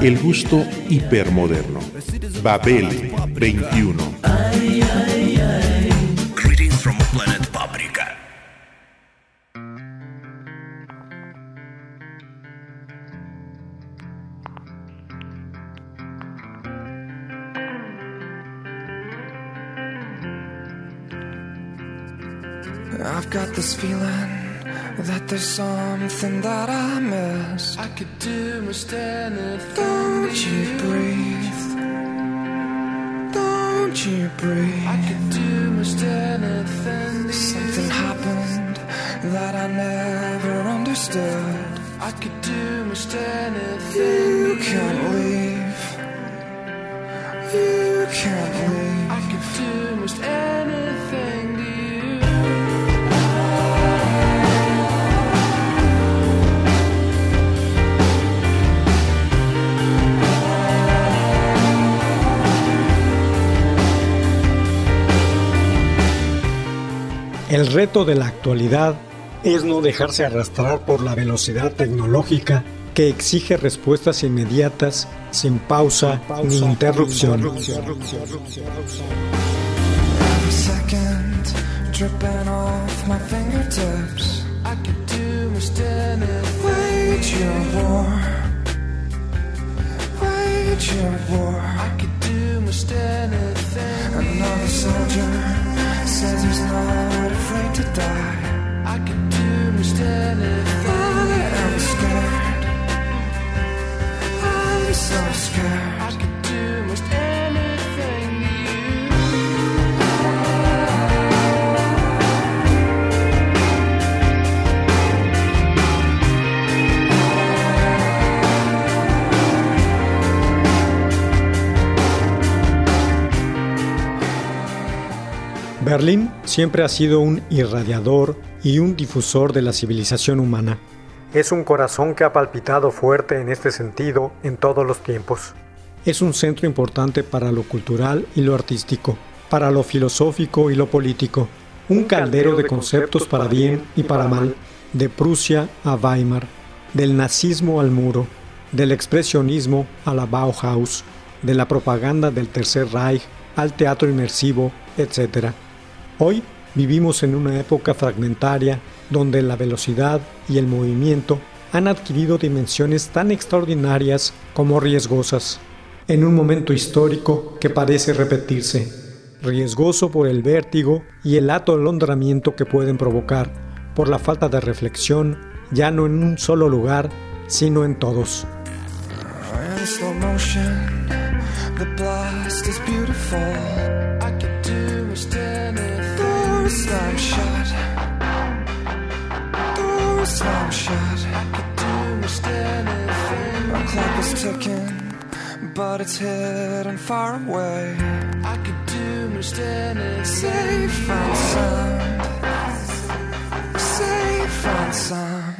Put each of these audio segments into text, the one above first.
El gusto hipermoderno. Babel 21. Greetings from planet Paprika. I've got this feeling that there's something that I miss. I could do most anything. Don't you breathe? Don't you breathe? I could do most anything. Something happened that I never understood. I could do most anything. You can't leave. You can't leave. I could do most anything El reto de la actualidad es no dejarse arrastrar por la velocidad tecnológica que exige respuestas inmediatas, sin pausa, ni interrupción. Another soldier says he's not afraid to die. I could do most anything. I am scared. I'm so scared. Berlín siempre ha sido un irradiador y un difusor de la civilización humana. Es un corazón que ha palpitado fuerte en este sentido en todos los tiempos. Es un centro importante para lo cultural y lo artístico, para lo filosófico y lo político, un caldero de conceptos para bien y para mal, de Prusia a Weimar, del nazismo al muro, del expresionismo a la Bauhaus, de la propaganda del Tercer Reich al teatro inmersivo, etc. Hoy vivimos en una época fragmentaria donde la velocidad y el movimiento han adquirido dimensiones tan extraordinarias como riesgosas, en un momento histórico que parece repetirse, riesgoso por el vértigo y el atolondramiento que pueden provocar, por la falta de reflexión, ya no en un solo lugar, sino en todos. Doors slam shut. Doors slam shut. I could do anything. Clock is ticking, but it's hidden far away. I could do most anything. Safe and sound. Safe and sound.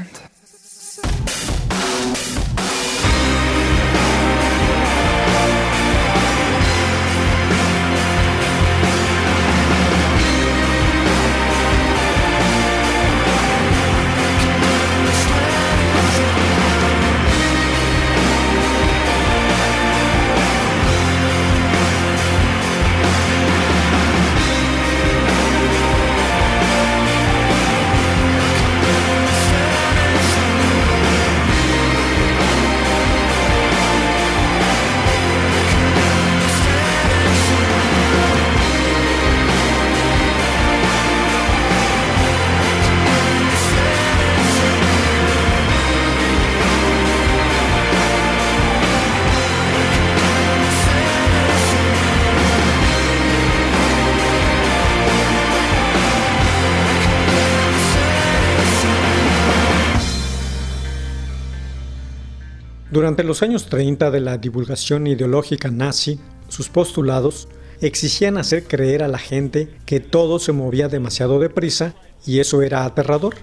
Durante los años 30 de la divulgación ideológica nazi, sus postulados exigían hacer creer a la gente que todo se movía demasiado deprisa y eso era aterrador.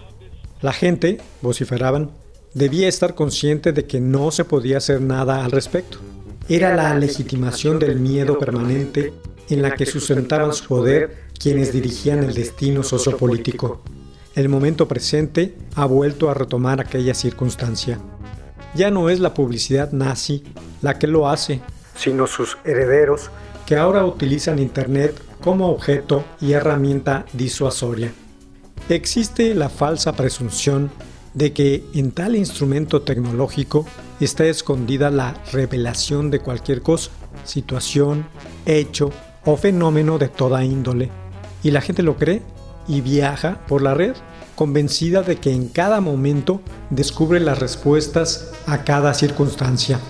La gente, vociferaban, debía estar consciente de que no se podía hacer nada al respecto. Era la legitimación del miedo permanente en la que sustentaban su poder quienes dirigían el destino sociopolítico. El momento presente ha vuelto a retomar aquella circunstancia. Ya no es la publicidad nazi la que lo hace, sino sus herederos que ahora utilizan Internet como objeto y herramienta disuasoria. Existe la falsa presunción de que en tal instrumento tecnológico está escondida la revelación de cualquier cosa, situación, hecho o fenómeno de toda índole. Y la gente lo cree y viaja por la red, convencida de que en cada momento descubre las respuestas a cada circunstancia.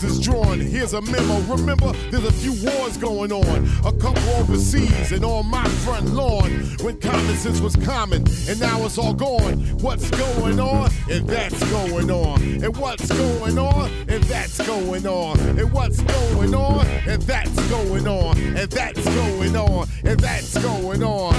Guns is drawn? Here's a memo. Remember, there's a few wars going on. A couple overseas and on my front lawn. When common sense was common, and now it's all gone. What's going on? And that's going on. And what's going on? And that's going on. And what's going on? And that's going on. And that's going on. And that's going on.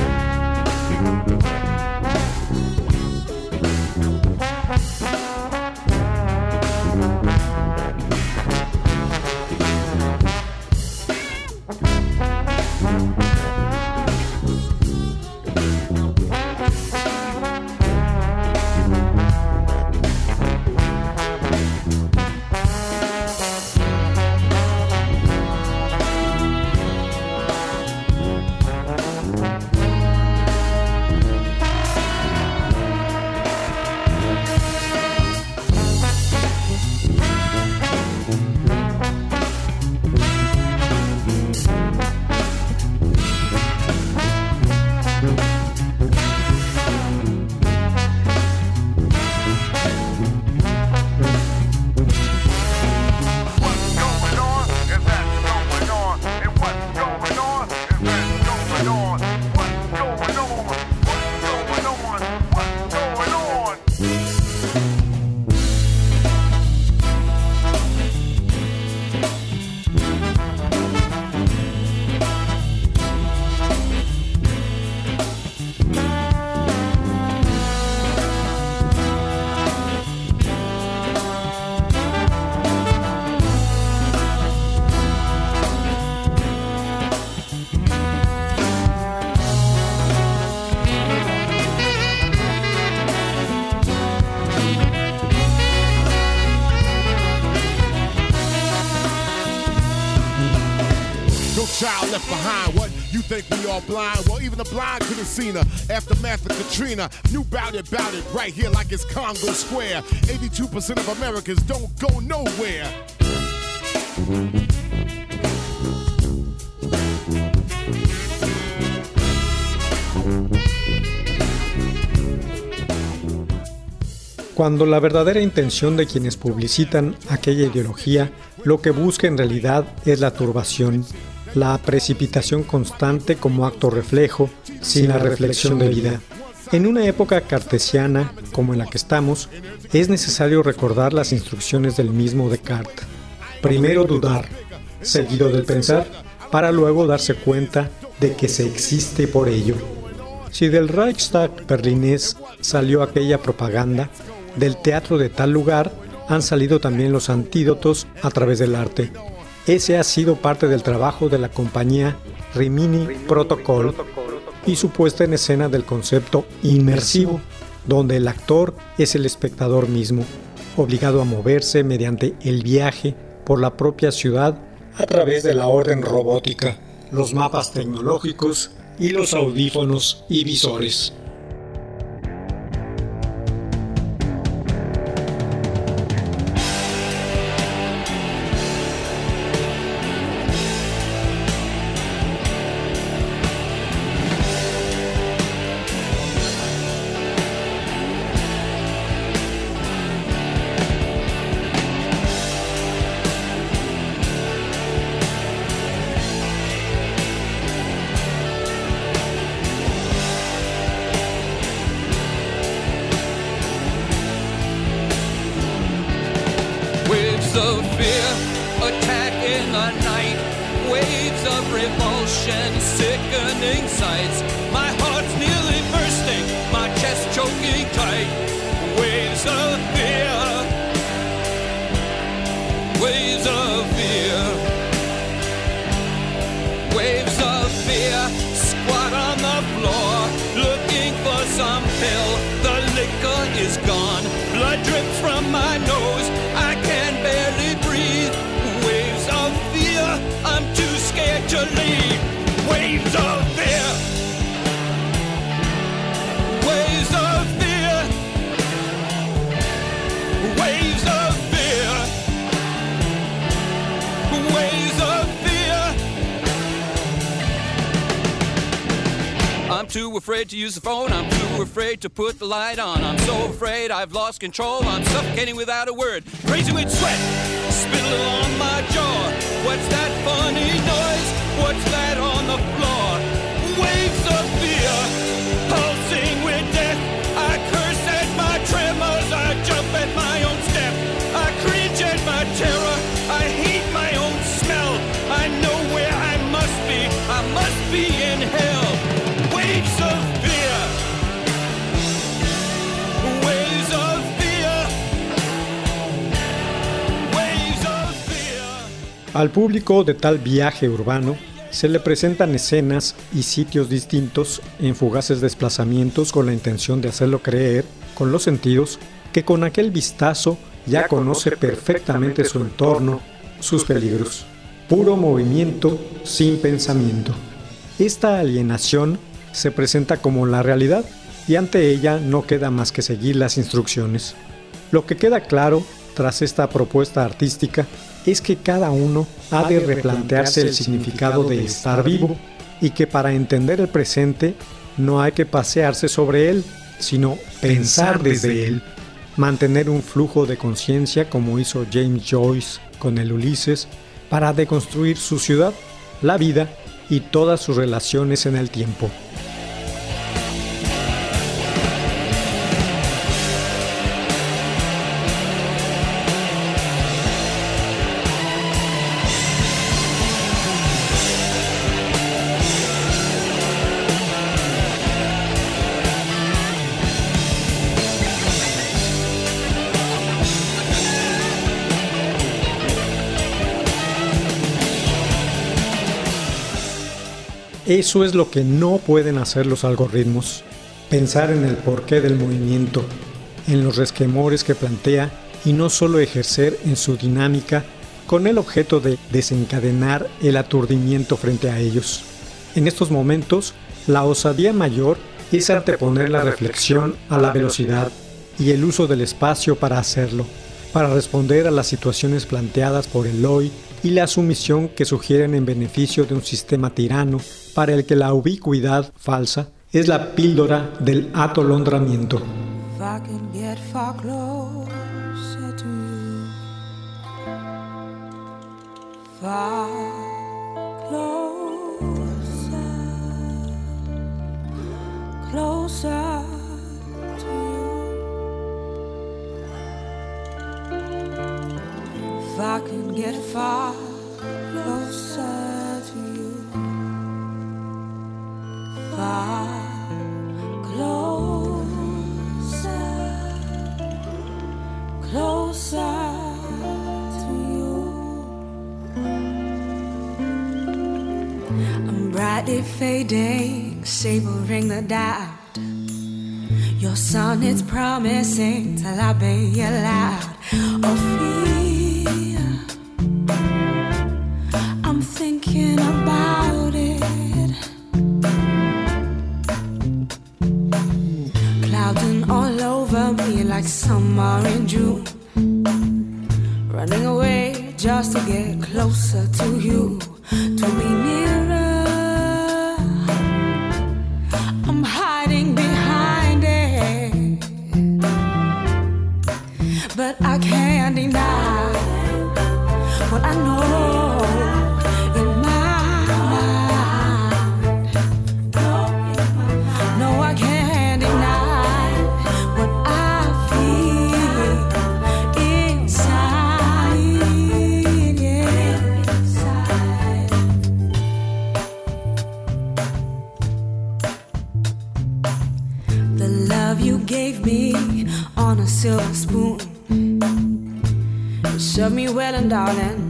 Blind? Well, even the blind could have seen her. Aftermath of Katrina. Knew about it, about it, right here like it's Congo Square. 82% of Americans don't go nowhere. Cuando la verdadera intención de quienes publicitan aquella ideología lo que busca en realidad es la turbación, la precipitación constante como acto reflejo, sin la reflexión de vida. En una época cartesiana como en la que estamos, es necesario recordar las instrucciones del mismo Descartes. Primero dudar, seguido del pensar, para luego darse cuenta de que se existe por ello. Si del Reichstag berlinés salió aquella propaganda, del teatro de tal lugar han salido también los antídotos a través del arte. Ese ha sido parte del trabajo de la compañía Rimini Protocol y su puesta en escena del concepto inmersivo, donde el actor es el espectador mismo, obligado a moverse mediante el viaje por la propia ciudad a través de la orden robótica, los mapas tecnológicos y los audífonos y visores. Revulsion, sickening sights. Too afraid to use the phone. I'm too afraid to put the light on. I'm so afraid I've lost control. I'm suffocating without a word. Crazy with sweat. Spittle along my jaw. What's that funny noise? What's that on the floor? Al público de tal viaje urbano se le presentan escenas y sitios distintos en fugaces desplazamientos con la intención de hacerlo creer, con los sentidos, que con aquel vistazo ya conoce perfectamente su entorno, sus peligros. Puro movimiento sin pensamiento. Esta alienación se presenta como la realidad y ante ella no queda más que seguir las instrucciones. Lo que queda claro tras esta propuesta artística es que cada uno ha de replantearse el significado de estar vivo y que para entender el presente no hay que pasearse sobre él, sino pensar desde él, mantener un flujo de conciencia como hizo James Joyce con el Ulises para deconstruir su ciudad, la vida y todas sus relaciones en el tiempo. Eso es lo que no pueden hacer los algoritmos. Pensar en el porqué del movimiento, en los resquemores que plantea y no solo ejercer en su dinámica con el objeto de desencadenar el aturdimiento frente a ellos. En estos momentos, la osadía mayor es anteponer la reflexión a la velocidad y el uso del espacio para hacerlo, para responder a las situaciones planteadas por el hoy y la sumisión que sugieren en beneficio de un sistema tirano para el que la ubicuidad falsa es la píldora del atolondramiento. If I could get far closer to you, far closer, closer to you. I'm brightly fading, savoring the doubt. Your sun is promising till I be loud. Oh, fear. I know in my mind. No, I can't deny what I feel inside. The love you gave me on a silver spoon. Me well and darling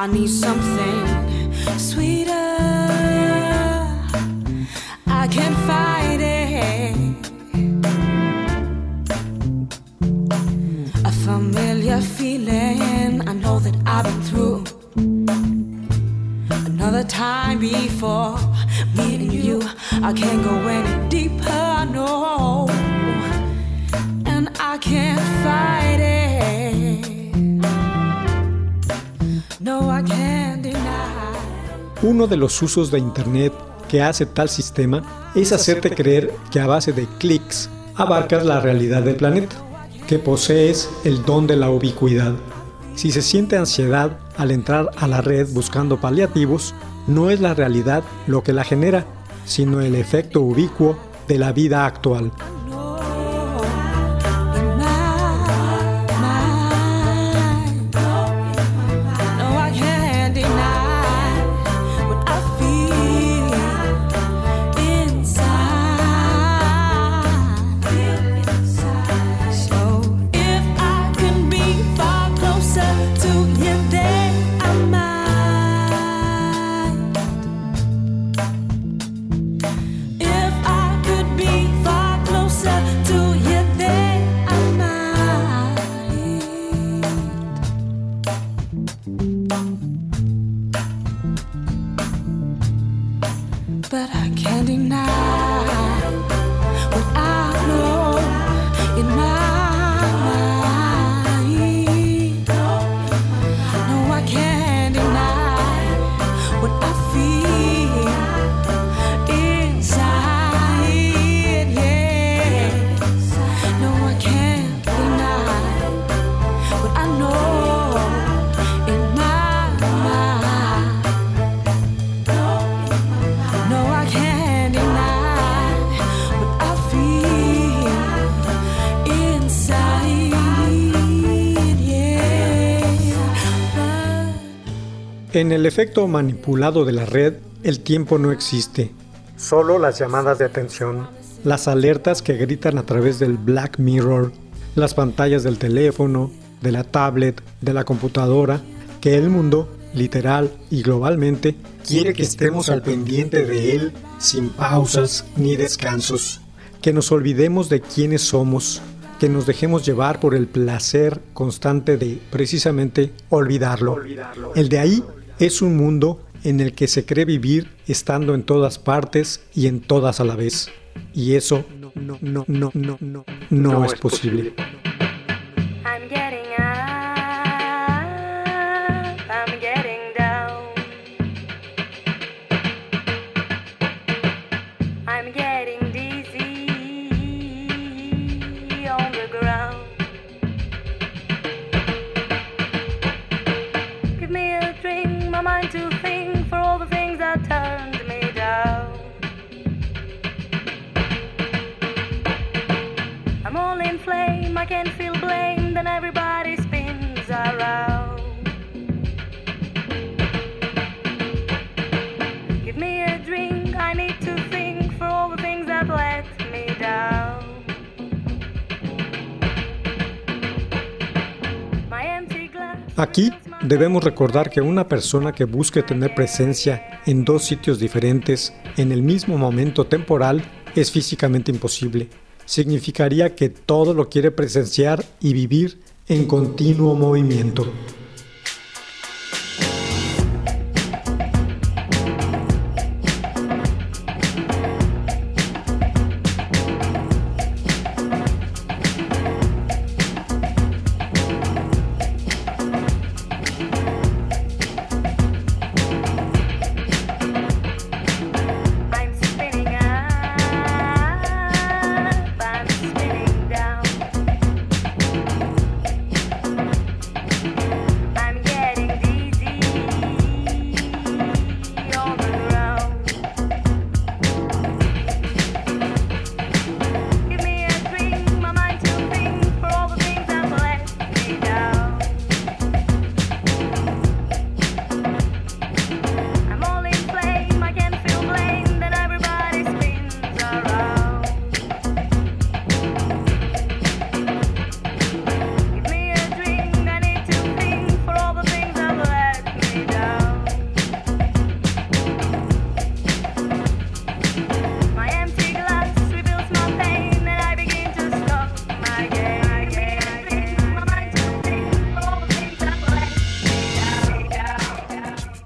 I need something sweeter. I can't fight it. A familiar feeling, I know that I've been through another time before meeting you. I can't go any deeper, no, and I can't fight Uno de los usos de Internet que hace tal sistema es hacerte creer que a base de clics abarcas la realidad del planeta, que posees el don de la ubicuidad. Si se siente ansiedad al entrar a la red buscando paliativos, no es la realidad lo que la genera, sino el efecto ubicuo de la vida actual. En el efecto manipulado de la red, el tiempo no existe. Solo las llamadas de atención, las alertas que gritan a través del Black Mirror, las pantallas del teléfono, de la tablet, de la computadora, que el mundo, literal y globalmente, quiere que estemos al pendiente de él sin pausas ni descansos, que nos olvidemos de quiénes somos, que nos dejemos llevar por el placer constante de precisamente olvidarlo. El de ahí es un mundo en el que se cree vivir estando en todas partes y en todas a la vez. Y eso no, no, no, no, no, no, no es posible. Give me a drink, my mind to think for all the things that turned me down. I'm all in flame, I can feel blame, then everybody spins around. Give me a drink, I need to think for all the things that let me down. Aquí debemos recordar que una persona que busque tener presencia en dos sitios diferentes en el mismo momento temporal es físicamente imposible. Significaría que todo lo quiere presenciar y vivir en continuo movimiento.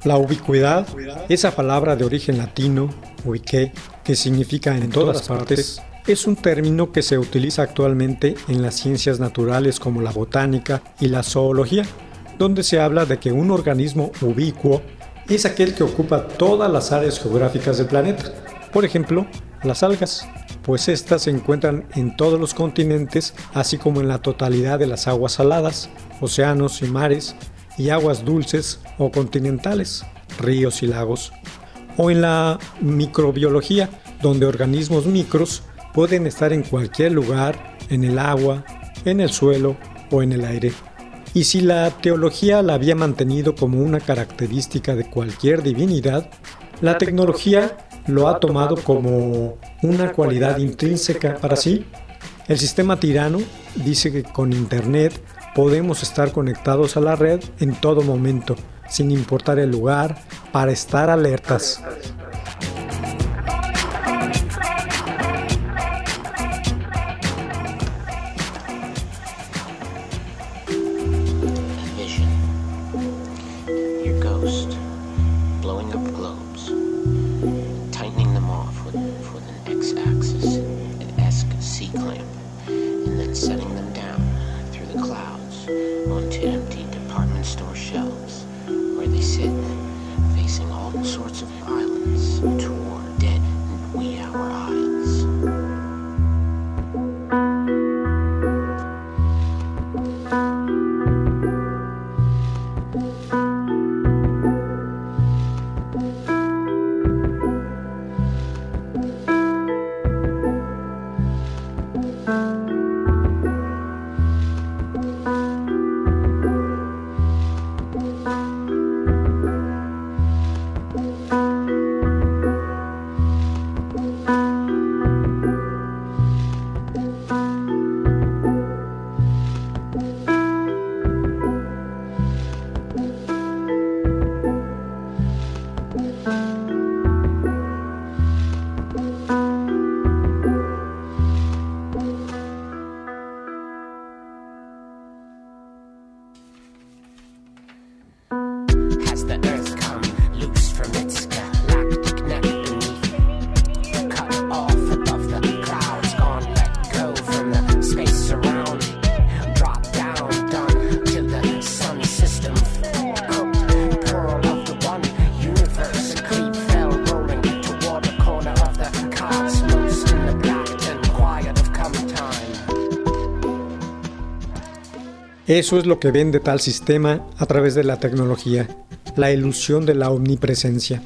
La ubicuidad, esa palabra de origen latino, ubique, que significa en todas partes, es un término que se utiliza actualmente en las ciencias naturales como la botánica y la zoología, donde se habla de que un organismo ubicuo es aquel que ocupa todas las áreas geográficas del planeta. Por ejemplo, las algas, pues estas se encuentran en todos los continentes, así como en la totalidad de las aguas saladas, océanos y mares, y aguas dulces o continentales, ríos y lagos. O en la microbiología, donde organismos micros pueden estar en cualquier lugar, en el agua, en el suelo o en el aire. Y si la teología la había mantenido como una característica de cualquier divinidad, la tecnología lo ha tomado como una cualidad intrínseca para sí. El sistema tirano dice que con Internet podemos estar conectados a la red en todo momento, sin importar el lugar, para estar alertas. Eso es lo que vende tal sistema a través de la tecnología, la ilusión de la omnipresencia.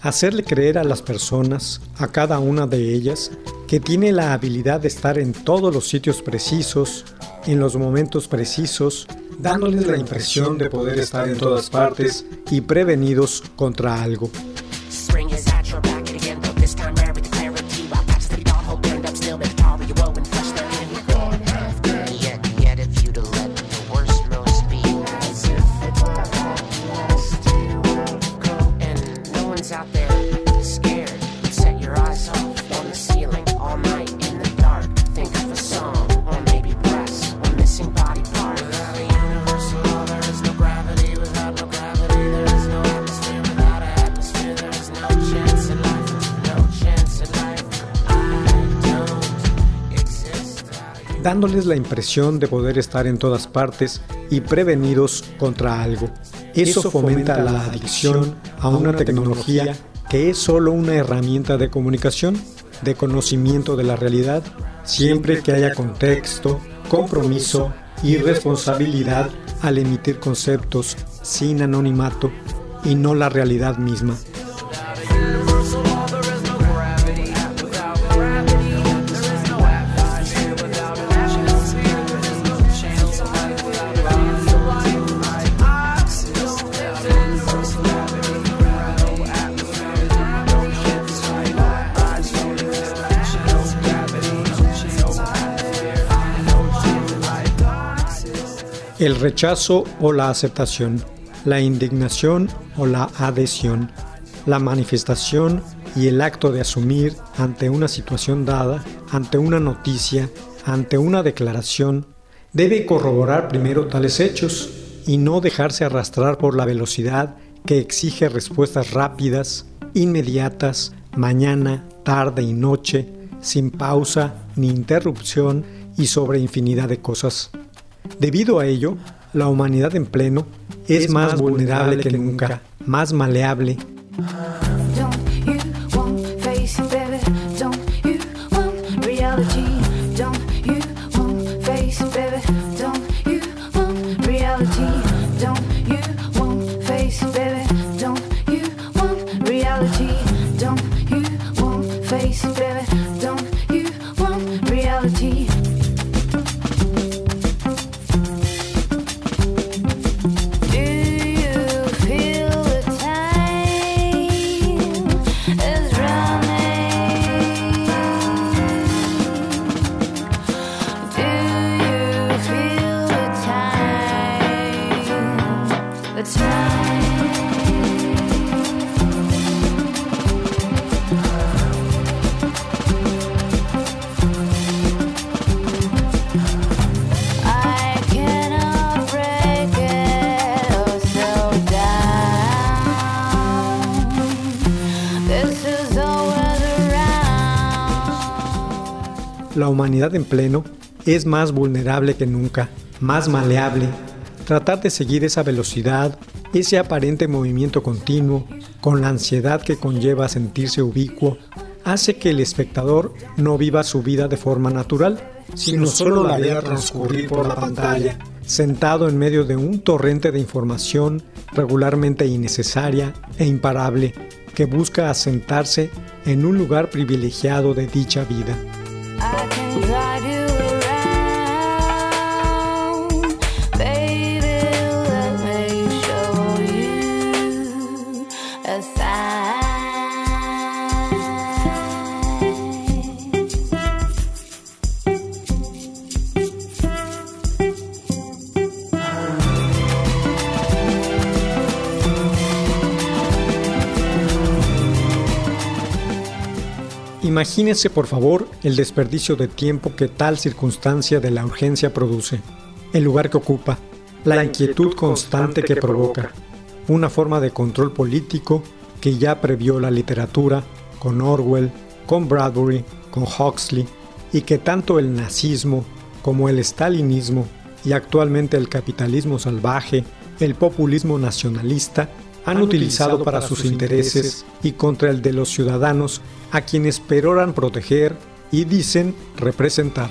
Hacerle creer a las personas, a cada una de ellas, que tiene la habilidad de estar en todos los sitios precisos, en los momentos precisos, dándoles la impresión de poder estar en todas partes y prevenidos contra algo. Dándoles la impresión de poder estar en todas partes y prevenidos contra algo. Eso fomenta la adicción a una tecnología que es solo una herramienta de comunicación, de conocimiento de la realidad, siempre que haya contexto, compromiso y responsabilidad al emitir conceptos sin anonimato y no la realidad misma. El rechazo o la aceptación, la indignación o la adhesión, la manifestación y el acto de asumir ante una situación dada, ante una noticia, ante una declaración, debe corroborar primero tales hechos y no dejarse arrastrar por la velocidad que exige respuestas rápidas, inmediatas, mañana, tarde y noche, sin pausa ni interrupción y sobre infinidad de cosas. Debido a ello, la humanidad en pleno es, más vulnerable que nunca, más maleable. Don't you want reality? En pleno es más vulnerable que nunca, más maleable. Tratar de seguir esa velocidad, ese aparente movimiento continuo, con la ansiedad que conlleva sentirse ubicuo, hace que el espectador no viva su vida de forma natural, sino solo la vea transcurrir por la pantalla, sentado en medio de un torrente de información regularmente innecesaria e imparable que busca asentarse en un lugar privilegiado de dicha vida. bright. Imagínense por favor el desperdicio de tiempo que tal circunstancia de la urgencia produce, el lugar que ocupa, la inquietud constante que provoca, una forma de control político que ya previó la literatura con Orwell, con Bradbury, con Huxley, y que tanto el nazismo como el stalinismo y actualmente el capitalismo salvaje, el populismo nacionalista, han utilizado para sus intereses y contra el de los ciudadanos a quienes peroran proteger y dicen representar.